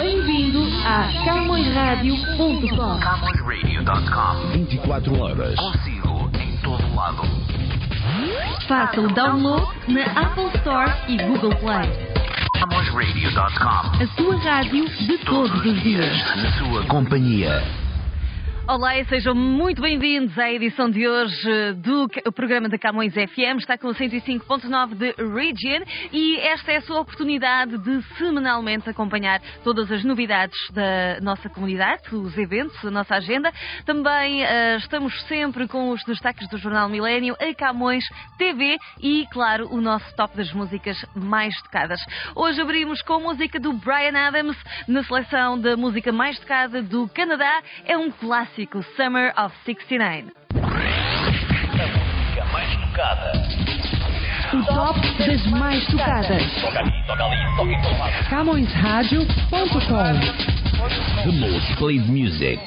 Bem-vindo a CamõesRádio.com CamõesRadio.com 24 horas. Consigo em todo lado. Faça o download na Apple Store e Google Play. CamõesRadio.com A sua rádio de todos os dias. Na sua companhia. Olá e sejam muito bem-vindos à edição de hoje do programa da Camões FM. Está com 105.9 de Region e esta é a sua oportunidade de semanalmente acompanhar todas as novidades da nossa comunidade, os eventos, a nossa agenda. Também eh, estamos sempre com os destaques do Jornal Milênio, a Camões TV e, claro, o nosso top das músicas mais tocadas. Hoje abrimos com música do Brian Adams na seleção da música mais tocada do Canadá. É um clássico, Summer of 69. música mais tocada. O top das mais tocadas. Toca ali, toca ali, toca em todo lado. CamõesRádio.com The most played music.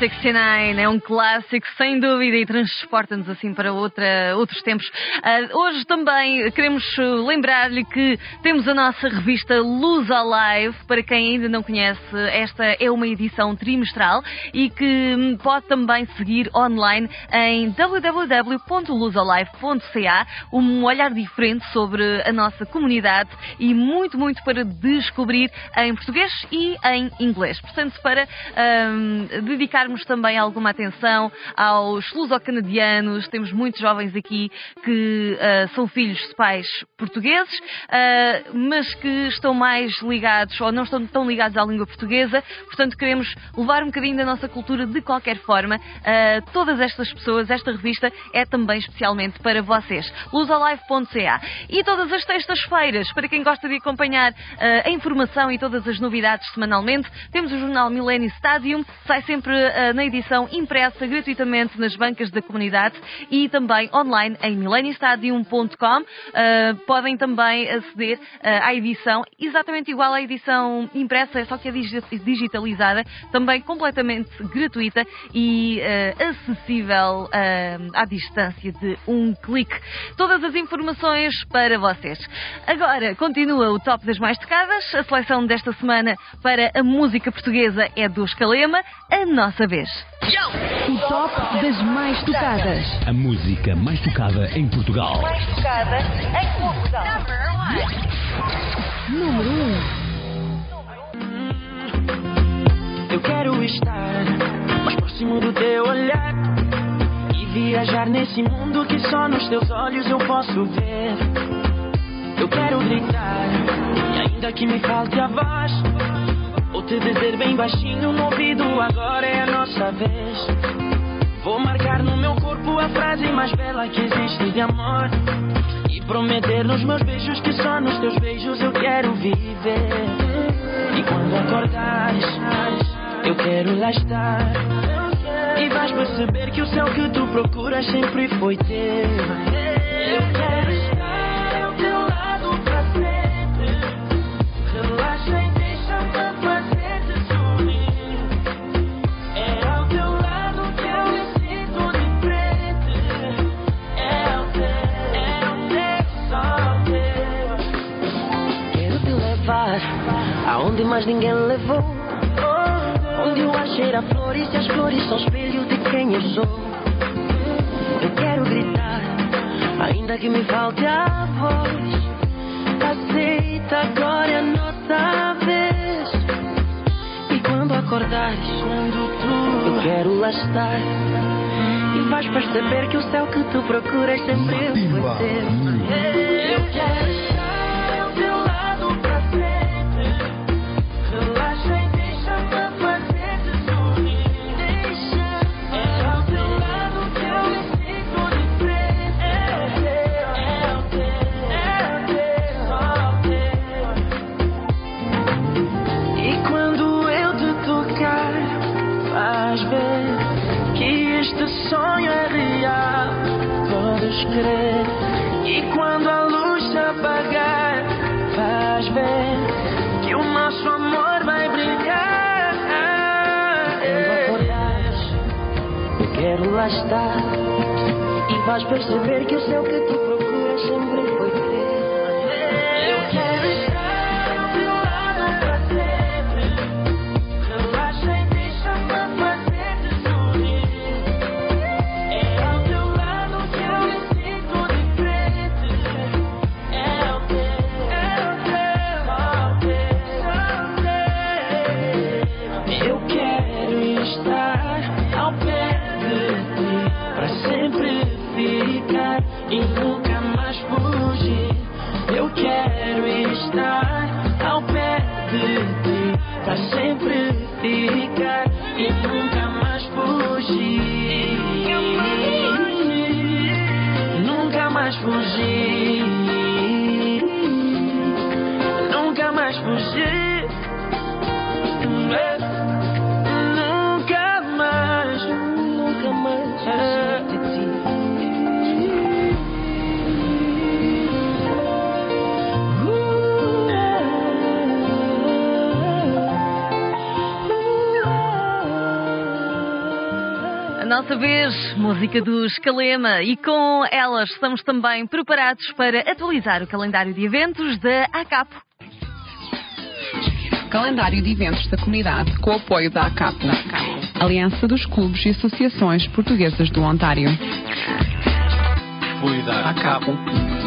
69 é um clássico, sem dúvida, e transporta-nos assim para outra, outros tempos. Ah, hoje também queremos lembrar-lhe que temos a nossa revista Luz Alive. Para quem ainda não conhece, esta é uma edição trimestral e que pode também seguir online em www.luzalive.ca. Um olhar diferente sobre a nossa comunidade e muito, muito para descobrir em português e em inglês. Portanto, para hum, dedicarmos darmos também alguma atenção aos luso-canadianos. Temos muitos jovens aqui que ah, são filhos de pais portugueses, ah, mas que estão mais ligados ou não estão tão ligados à língua portuguesa. Portanto, queremos levar um bocadinho da nossa cultura de qualquer forma. a todas estas pessoas, esta revista é também especialmente para vocês. lusolive.ca. E todas as sextas-feiras, para quem gosta de acompanhar ah, a informação e todas as novidades semanalmente, temos o jornal Millennium Stadium, sai sempre na edição impressa gratuitamente nas bancas da comunidade e também online em millenniumstadium.com. Ah, podem também aceder ah, à edição exatamente igual à edição impressa, só que é digi- digitalizada, também completamente gratuita e acessível à distância de um clique. Todas as informações para vocês. Agora continua o top das mais tocadas. A seleção desta semana para a música portuguesa é do Escalema, a nossa vez. O top das mais tocadas. A música mais tocada em Portugal. Número 1. Eu quero estar mais próximo do teu olhar e viajar nesse mundo que só nos teus olhos eu posso ver. Eu quero gritar e ainda que me falte a voz, ou te dizer bem baixinho no ouvido agora é a nossa vez. Vou marcar no meu corpo a frase mais bela que existe de amor. E prometer nos meus beijos que só nos teus beijos eu quero viver. E quando acordares, eu quero lá estar. E vais perceber que o céu que tu procuras sempre foi teu. Aonde mais ninguém levou. Onde o ar cheira a flores e as flores são espelho de quem eu sou. Eu quero gritar, ainda que me falte a voz. Aceita, agora a nossa vez. E quando acordares, eu quero lá estar. E vais perceber que o céu que tu procuras sempre foi teu. Eu quero lá estar. E vais perceber que o céu que tu procuras sempre foi teu. Nossa vez, música do Escalema, e com elas estamos também preparados para atualizar o calendário de eventos da ACAP. Calendário de eventos da comunidade com o apoio da ACAP, Aliança dos Clubes e Associações Portuguesas do Ontário. Apoio da ACAP.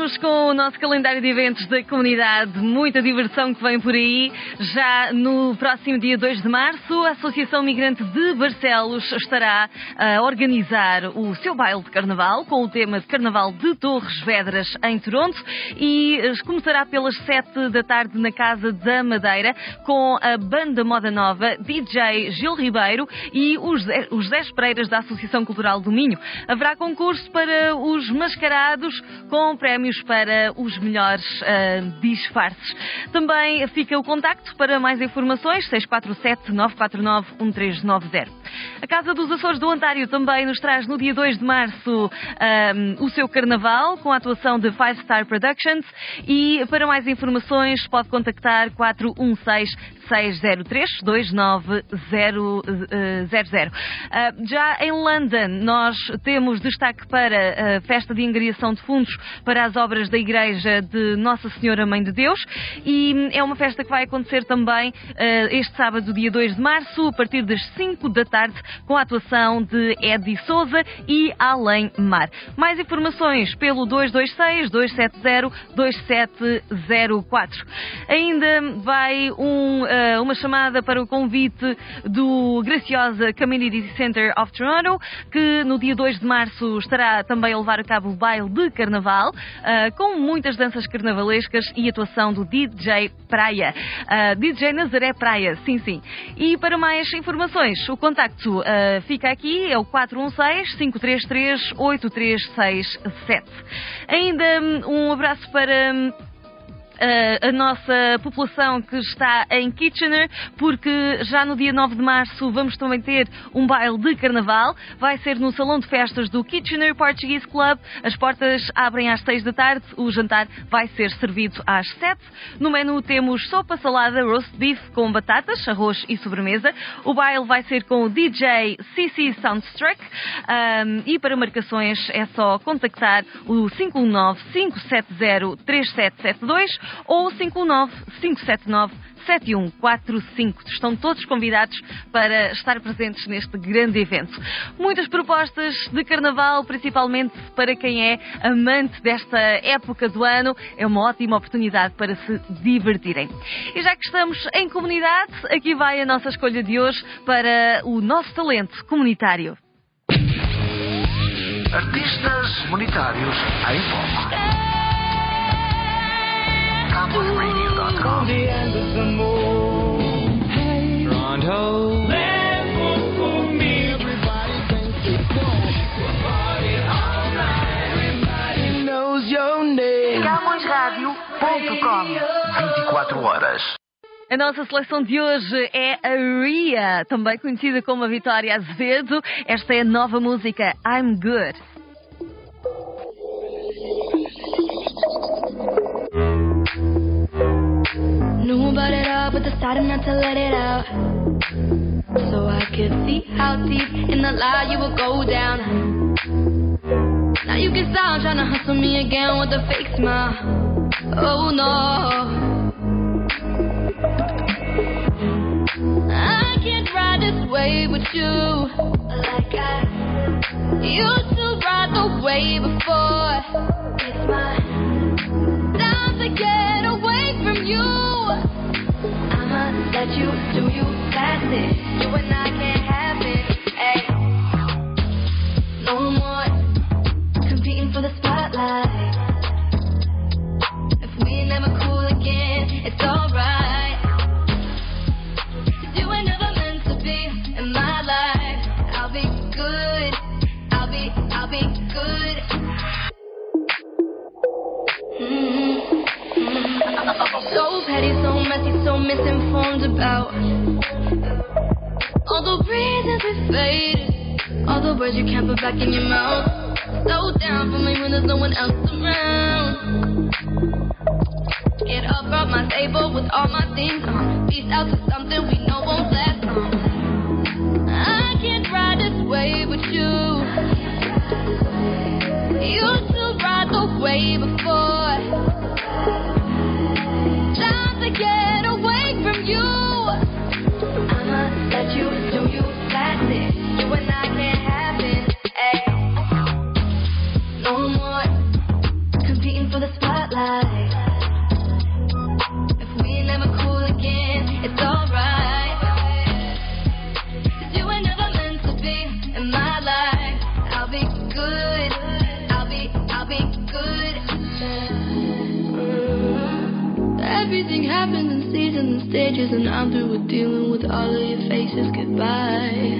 Estamos com o nosso calendário de eventos da comunidade, muita diversão que vem por aí. Já no próximo dia 2 de março, a Associação Migrante de Barcelos estará a organizar o seu baile de carnaval com o tema de Carnaval de Torres Vedras em Toronto e eh, começará pelas 7 da tarde na Casa da Madeira com a banda Moda Nova, DJ Gil Ribeiro e os os Zé Pereiras da Associação Cultural do Minho. Haverá concurso para os mascarados com prémios para os melhores ah, disfarces. Também fica o contacto para mais informações 647 949 1390. A Casa dos Açores do Ontário também nos traz no dia 2 de março ah, o seu carnaval com a atuação de Five Star Productions. E para mais informações pode contactar 416 603 2900. Ah, Já em London, nós temos destaque para a festa de ingregação de fundos para as obras da Igreja de Nossa Senhora Mãe de Deus. E é uma festa que vai acontecer também ah, este sábado, dia 2 de março, a partir das 5 da tarde, com a atuação de Eddie Souza e Além Mar. Mais informações pelo 226 270 2704. Ainda vai um, ah, uma chamada para o convite do Graciosa Community Center of Toronto, que no dia 2 de março estará também a levar a cabo o baile de carnaval, ah, com muitas danças carnavalescas e atuação do DJ Praia. Ah, DJ Nazaré Praia, sim, sim. E para mais informações, o contacto ah, fica aqui, é o 416-533-8367. Ainda hum, um abraço para. Hum, a, nossa população que está em Kitchener, porque já no dia 9 de março vamos também ter um baile de carnaval. Vai ser no Salão de Festas do Kitchener Portuguese Club. As portas abrem às 6 da tarde, o jantar vai ser servido às 7. No menu temos sopa, salada, roast beef com batatas, arroz e sobremesa. O baile vai ser com o DJ CC Soundstruck. Ahm, e para marcações é só contactar o 519-570-3772 ou 519-579-7145. Estão todos convidados para estar presentes neste grande evento. Muitas propostas de carnaval, principalmente para quem é amante desta época do ano. É uma ótima oportunidade para se divertirem. E já que estamos em comunidade, aqui vai a nossa escolha de hoje para o nosso talento comunitário. Artistas comunitários em foco. All night. Everybody knows your name. CamõesRádio.com 24 horas. A nossa seleção de hoje é a Ria, também conhecida como a Vitória Azevedo. Esta é a nova música I'm Good. Knew about it all, but decided not to let it out. So I could see how deep in the lie you would go down. Now you can start trying to hustle me again with a fake smile. Oh no. I can't ride this way with you. Like I used to ride the way before. It's my time to get away from you. I'ma let you do you, it. You and I can't have it. Ay. No more competing for the spotlight. If we never cool again, it's alright. You meant to be in my life. I'll be good. I'll be, I'll be good. Petty, so messy, so misinformed about all the reasons we faded, all the words you can't put back in your mouth. Slow down for me when there's no one else around. Get up from my table with all my things on. Peace out to something we know won't last long. I'm through with dealing with all of your faces. Goodbye.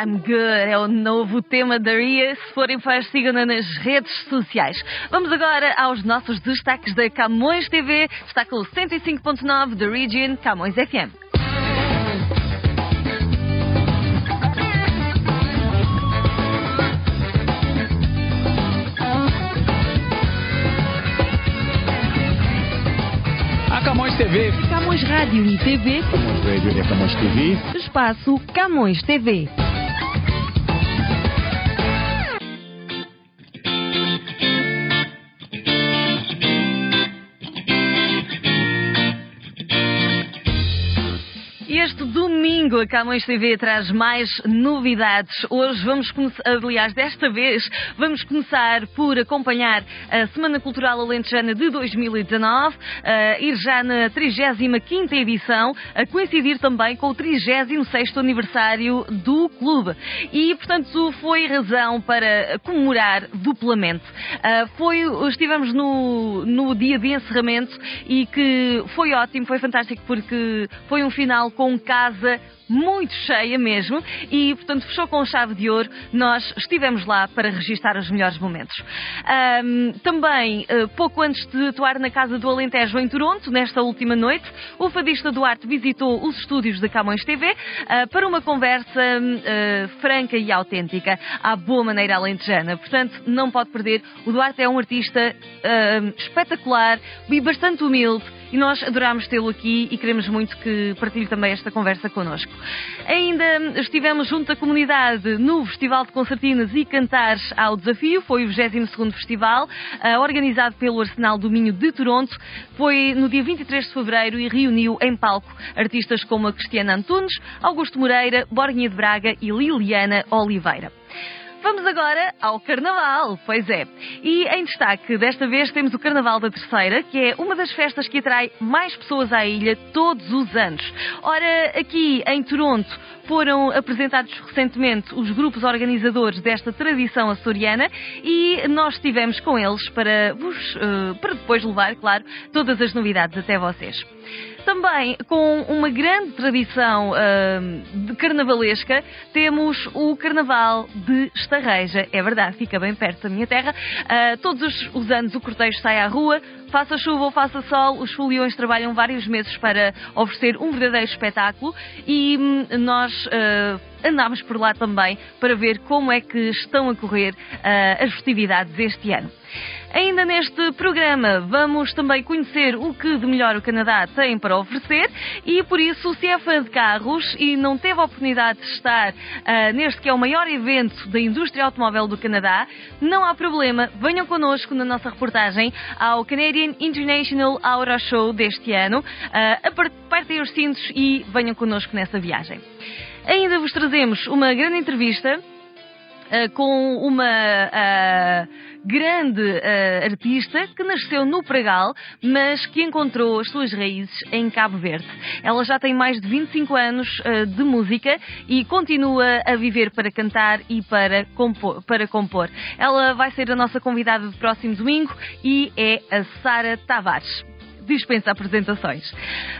I'm good, é o novo tema da Ria. Se forem fãs, sigam-na nas redes sociais. Vamos agora aos nossos destaques da Camões TV. Com o 105.9 da Region Camões FM. A Camões TV. Camões Rádio e TV, Camões Radio e Camões TV. espaço Camões TV. Domingo a Camões TV traz mais novidades. Hoje vamos começar, aliás, desta vez vamos começar por acompanhar a Semana Cultural Alentejana de 2019, a ir já na 35ª edição, a coincidir também com o 36º aniversário do clube. E, portanto, foi razão para comemorar duplamente. Ah, Foi, estivemos no, no dia de encerramento e que foi ótimo, foi fantástico porque foi um final com casa muito cheia mesmo e, portanto, fechou com chave de ouro. Nós estivemos lá para registar os melhores momentos. Ahm, também, eh, pouco antes de atuar na Casa do Alentejo em Toronto, nesta última noite, o fadista Duarte visitou os estúdios da Camões TV ah, para uma conversa eh, franca e autêntica, à boa maneira alentejana. Portanto, não pode perder. O Duarte é um artista ah, espetacular e bastante humilde e nós adorámos tê-lo aqui e queremos muito que partilhe também esta conversa connosco. Ainda estivemos junto da comunidade no Festival de Concertinas e Cantares ao Desafio, foi o 22º Festival, ah, organizado pelo Arsenal do Minho de Toronto. Foi no dia 23 de Fevereiro e reuniu em palco artistas como a Cristiana Antunes, Augusto Moreira, Borguinha de Braga e Liliana Oliveira. Vamos agora ao Carnaval, pois é. E em destaque, desta vez temos o Carnaval da Terceira, que é uma das festas que atrai mais pessoas à ilha todos os anos. Ora, aqui em Toronto foram apresentados recentemente os grupos organizadores desta tradição açoriana e nós estivemos com eles para vos, eh, para depois levar, claro, todas as novidades até vocês. Também com uma grande tradição ahm, de carnavalesca, temos o Carnaval de Estarreja. É verdade, fica bem perto da minha terra. Ah, todos os, os anos o cortejo sai à rua, faça chuva ou faça sol, os foliões trabalham vários meses para oferecer um verdadeiro espetáculo e hum, nós ah, andámos por lá também para ver como é que estão a correr ah, as festividades este ano. Ainda neste programa vamos também conhecer o que de melhor o Canadá tem para oferecer e por isso, se é fã de carros e não teve a oportunidade de estar ah, neste que é o maior evento da indústria automóvel do Canadá, não há problema, venham connosco na nossa reportagem ao Canadian International Auto Show deste ano, ah, apertem os cintos e venham connosco nessa viagem. Ainda vos trazemos uma grande entrevista Uh, com uma uh, grande uh, artista que nasceu no Pragal, mas que encontrou as suas raízes em Cabo Verde. Ela já tem mais de 25 anos de música e continua a viver para cantar e para compor, para compor. Ela vai ser a nossa convidada do próximo domingo e é a Sara Tavares dispensa apresentações.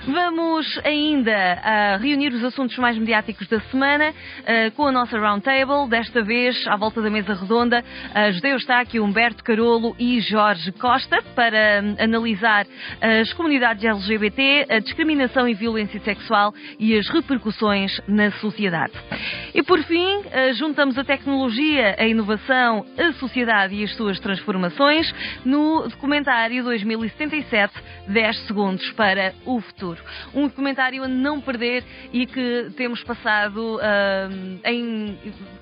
Vamos ainda ah, reunir os assuntos mais mediáticos da semana ah, com a nossa Roundtable, desta vez à volta da mesa redonda, uh, José Eustáquio, Humberto Carolo e Jorge Costa, para hum, analisar as comunidades LGBT, a discriminação e violência sexual e as repercussões na sociedade. E por fim, ah, juntamos a tecnologia, a inovação, a sociedade e as suas transformações no documentário 2077 10 segundos para o futuro. Um documentário a não perder e que temos passado em,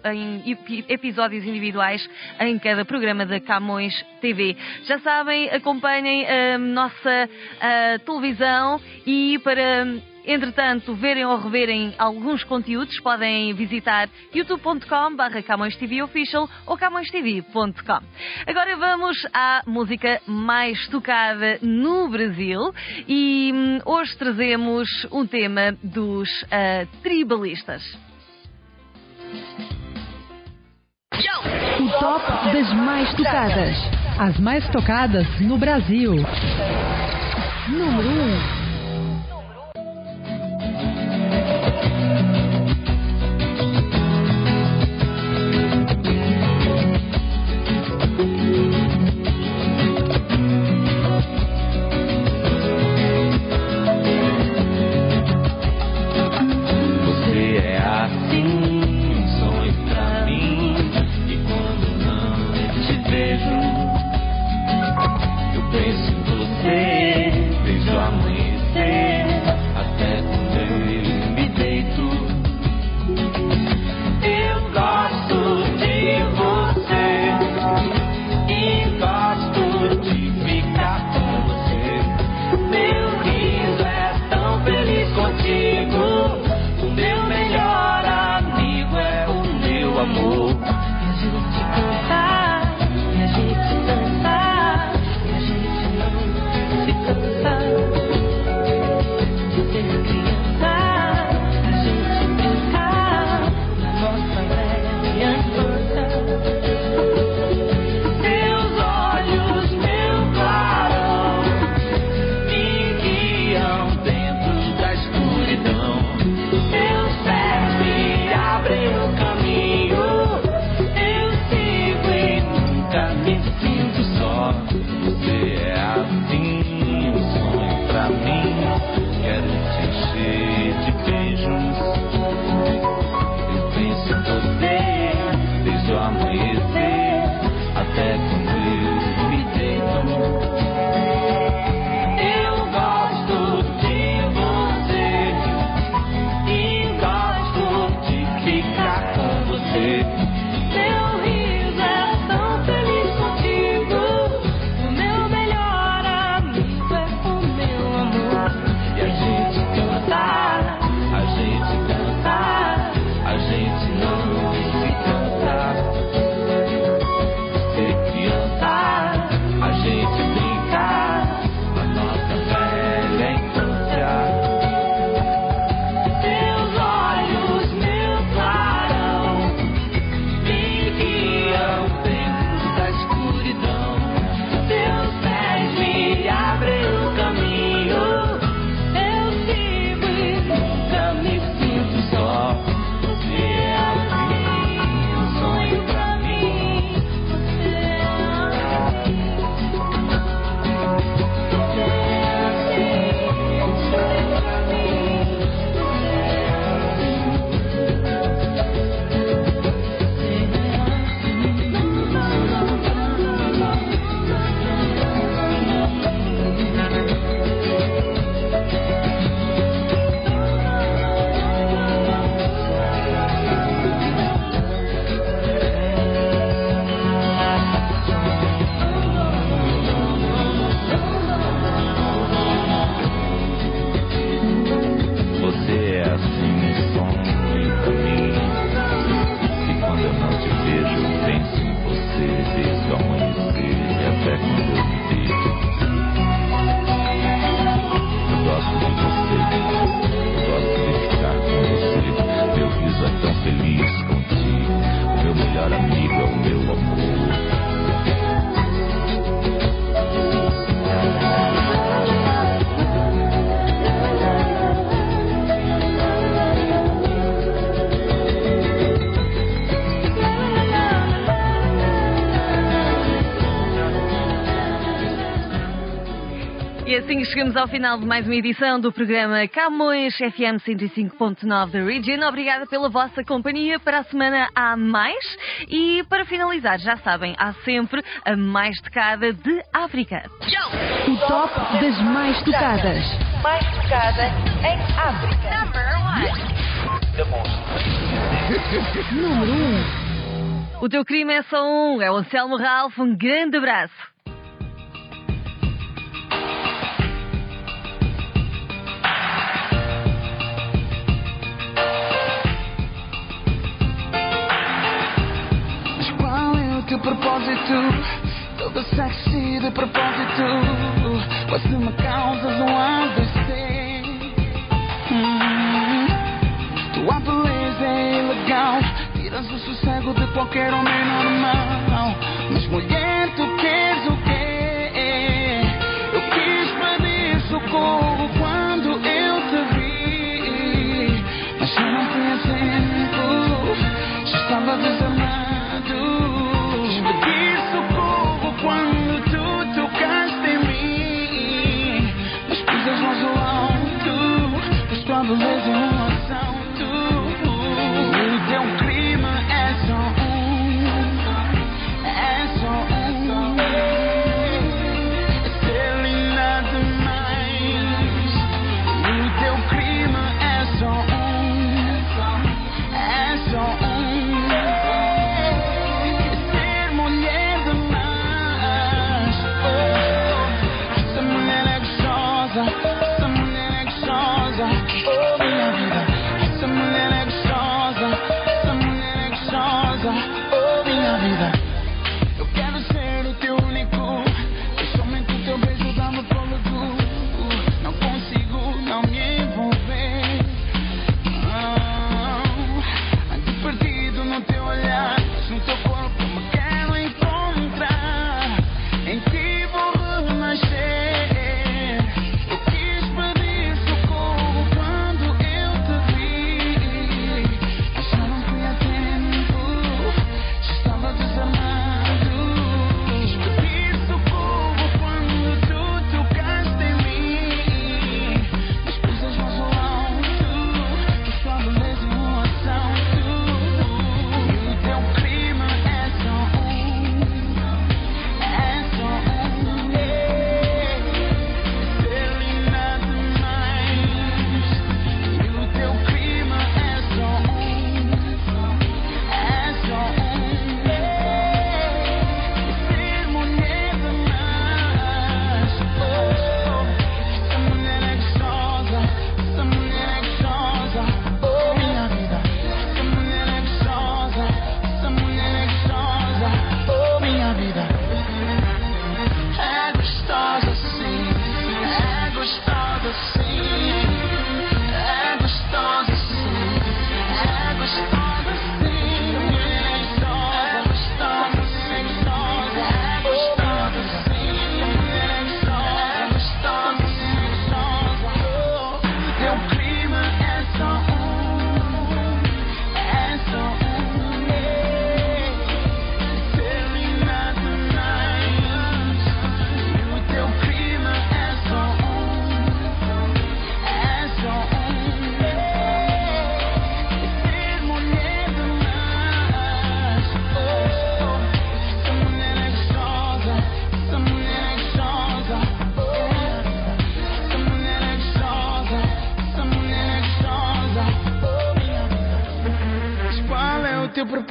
em epi- episódios individuais em cada programa da Camões TV. Já sabem, acompanhem a nossa ah, televisão e para Entretanto, verem ou reverem alguns conteúdos, podem visitar youtube.com.br CamõesTVOfficial ou CamõesTV.com. Agora vamos à música mais tocada no Brasil e hum, hoje trazemos um tema dos ah, tribalistas. O top das mais tocadas. As mais tocadas no Brasil. Número 1. Você chegamos ao final de mais uma edição do programa Camões FM 105.9 da Region. Obrigada pela vossa companhia. Para a semana há mais. E para finalizar, já sabem, há sempre a mais tocada de África. O top das mais tocadas. Mais tocada em África. Número 1. O teu crime é só um. É o Anselmo Ralph. Um grande abraço. Propósito? Todo sexy de propósito. Quase me causas um AVC. Hum, tua beleza é ilegal. Tiras o sossego de qualquer homem normal. Mas mulher, tu queres o quê? Eu quis pedir socorro quando eu te vi. Mas já não tinha tempo. Já estava desarmado.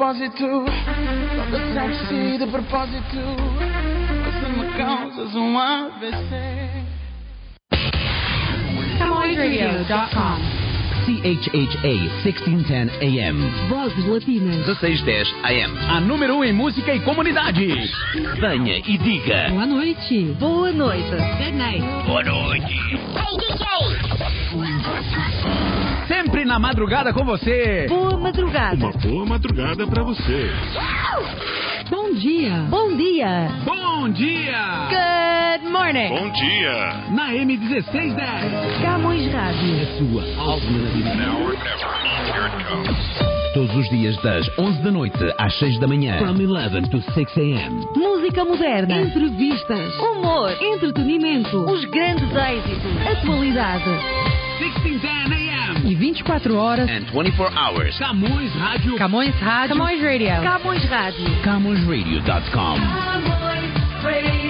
Propósito? Toda sexy de propósito. Você me causas um AVC. CamõesRadio.com CHHA 1610 AM. Vozes Latinas. 1610 AM. A número 1 um em música e comunidade. Venha e diga. Boa noite. Boa noite. Good night. Boa noite. Sempre na madrugada com você. Boa madrugada. Uma boa madrugada pra você. Bom dia. Bom dia. Bom dia. Good morning. Bom dia. Na M1610. Camões Rádio. A sua alternativa. Now or never. Here it comes. Todos os dias das 11 da noite às 6 da manhã. From 11 to 6 AM. Música moderna. Entrevistas. Humor. Entretenimento. Os grandes trânsito, atualidade. 1610 AM. E 24 horas. And 24 hours. Camões Rádio. Camões Rádio. Camões Radio. Camões Rádio. CamõesRadio.com. Camões Radio.